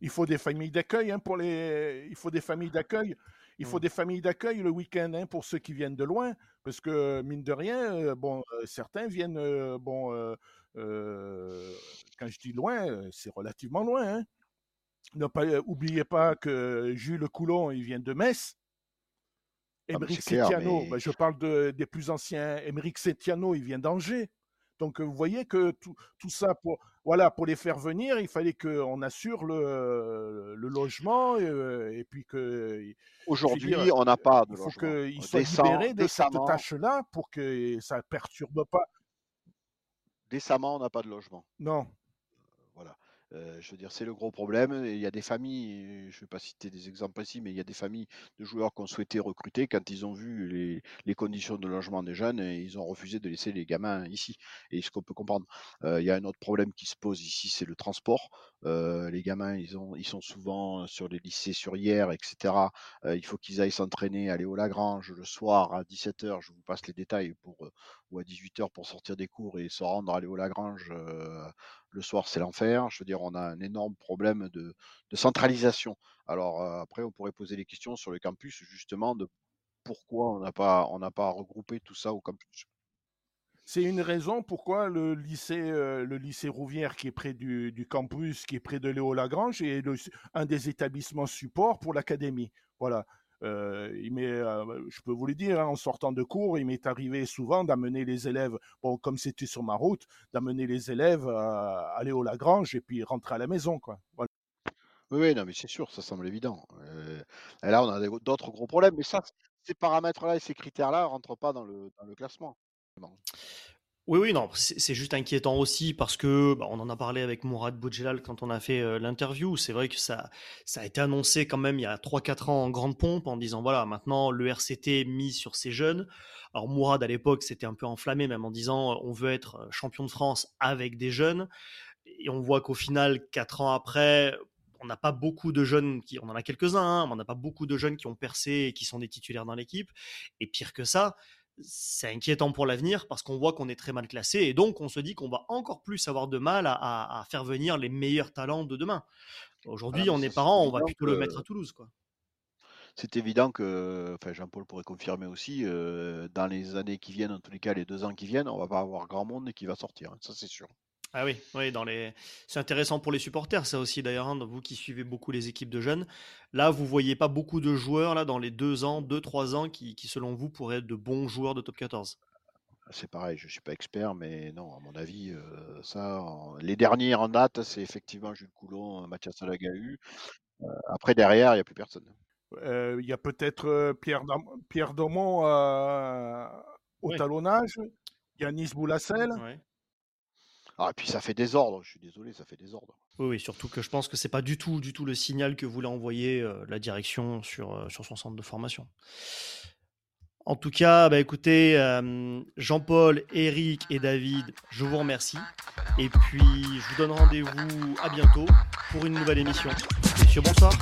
il faut des familles d'accueil hein, pour les. Il faut des familles d'accueil. Il faut
Mm.
des familles d'accueil le week-end hein, pour ceux qui viennent de loin, parce que mine de rien, euh, bon, euh, certains viennent, euh, bon, quand je dis loin, c'est relativement loin. Hein. Pas, euh, oubliez pas que Jules Coulon, il vient de Metz.
Ah,
Émeric
clair,
Setiano,
mais-
bah, je parle de- des plus anciens. Émeric Setiano, il vient d'Angers. Donc euh, vous voyez que tout, tout ça, pour, voilà, pour les faire venir, il fallait qu'on assure le, le logement euh, et, puis que.
Aujourd'hui,
dire,
on n'a pas de
Il faut
logement.
qu'ils soient
Décent-
libérés de cette tâche-là pour que ça ne perturbe pas.
décemment, on n'a pas de logement.
Non.
Euh, je veux dire, c'est le gros problème. Il y a des familles, je ne vais pas citer des exemples précis, mais il y a des familles de joueurs qui ont souhaité recruter. Quand ils ont vu les, conditions de logement des jeunes, et ils ont refusé de laisser les gamins ici. Et ce qu'on peut comprendre. Euh, il y a un autre problème qui se pose ici, c'est le transport. Euh, les gamins, ils, ils sont souvent sur les lycées sur hier, etc. Euh, il faut qu'ils aillent s'entraîner, aller au Lagrange le soir à 17h. Je vous passe les détails pour, euh, ou à 18h pour sortir des cours et se rendre, aller au Lagrange. le soir, c'est l'enfer. Je veux dire, on a un énorme problème de, centralisation. Alors après, on pourrait poser les questions sur le campus, justement, de pourquoi on n'a pas, pas regroupé tout ça au campus.
C'est une raison pourquoi le lycée, le lycée Rouvière, qui est près du, campus, qui est près de Léo Lagrange, est un des établissements support pour l'académie. Voilà. Euh, il m'est, euh, je peux vous le dire, hein, en sortant de cours, il m'est arrivé souvent d'amener les élèves, bon, comme c'était sur ma route, d'amener les élèves à aller au Lagrange et puis rentrer à la maison, quoi.
Oui, non, mais c'est sûr, ça semble évident. Euh, là, on a d'autres gros problèmes, mais ça, ces paramètres-là et ces critères-là ne rentrent pas dans le, classement.
Oui, oui, non, c'est juste inquiétant aussi parce que bah, on en a parlé avec Mourad Boudjelal quand on a fait euh, l'interview. C'est vrai que ça, ça a été annoncé quand même il y a 3-4 ans en grande pompe en disant voilà, maintenant le RCT mis sur ces jeunes. Alors Mourad à l'époque s'était un peu enflammé même en disant on veut être euh, champion de France avec des jeunes. Et on voit qu'au final, 4 ans après, on n'a pas beaucoup de jeunes qui, on en a quelques-uns, hein, mais on n'a pas beaucoup de jeunes qui ont percé et qui sont des titulaires dans l'équipe. Et pire que ça, c'est inquiétant pour l'avenir parce qu'on voit qu'on est très mal classé et donc on se dit qu'on va encore plus avoir de mal à, à- à faire venir les meilleurs talents de demain. Aujourd'hui,
Ah,
on est parents, on va plutôt le mettre à Toulouse. Quoi.
C'est évident que, enfin Jean-Paul pourrait confirmer aussi, euh, dans les années qui viennent, en tous les cas les deux ans qui viennent, on va pas avoir grand monde qui va sortir, hein, ça c'est sûr.
Ah oui, oui dans les... c'est intéressant pour les supporters, ça aussi d'ailleurs, hein, vous qui suivez beaucoup les équipes de jeunes. Là, vous voyez pas beaucoup de joueurs là, dans les deux ans, deux, trois ans qui, qui, selon vous, pourraient être de bons joueurs de top 14
C'est pareil, je suis pas expert, mais non, à mon avis, euh, ça, en- les derniers en date, c'est effectivement Jules Coulon, Mathias Salagahu. Euh, après, derrière, il n'y a plus personne.
Euh, Il y a peut-être euh, Pierre, Dam- Pierre Daumont euh, au
Oui.
talonnage, Yanis Boulassel.
Ah, et puis ça fait désordre, je suis désolé, ça fait désordre.
Oui, oui, surtout que je pense que c'est pas du tout, du tout le signal que voulait envoyer euh, la direction sur, euh, sur son centre de formation. En tout cas, bah, écoutez, euh, Jean-Paul, Eric et David, je vous remercie. Et puis, je vous donne rendez-vous à bientôt pour une nouvelle émission. Messieurs, bonsoir.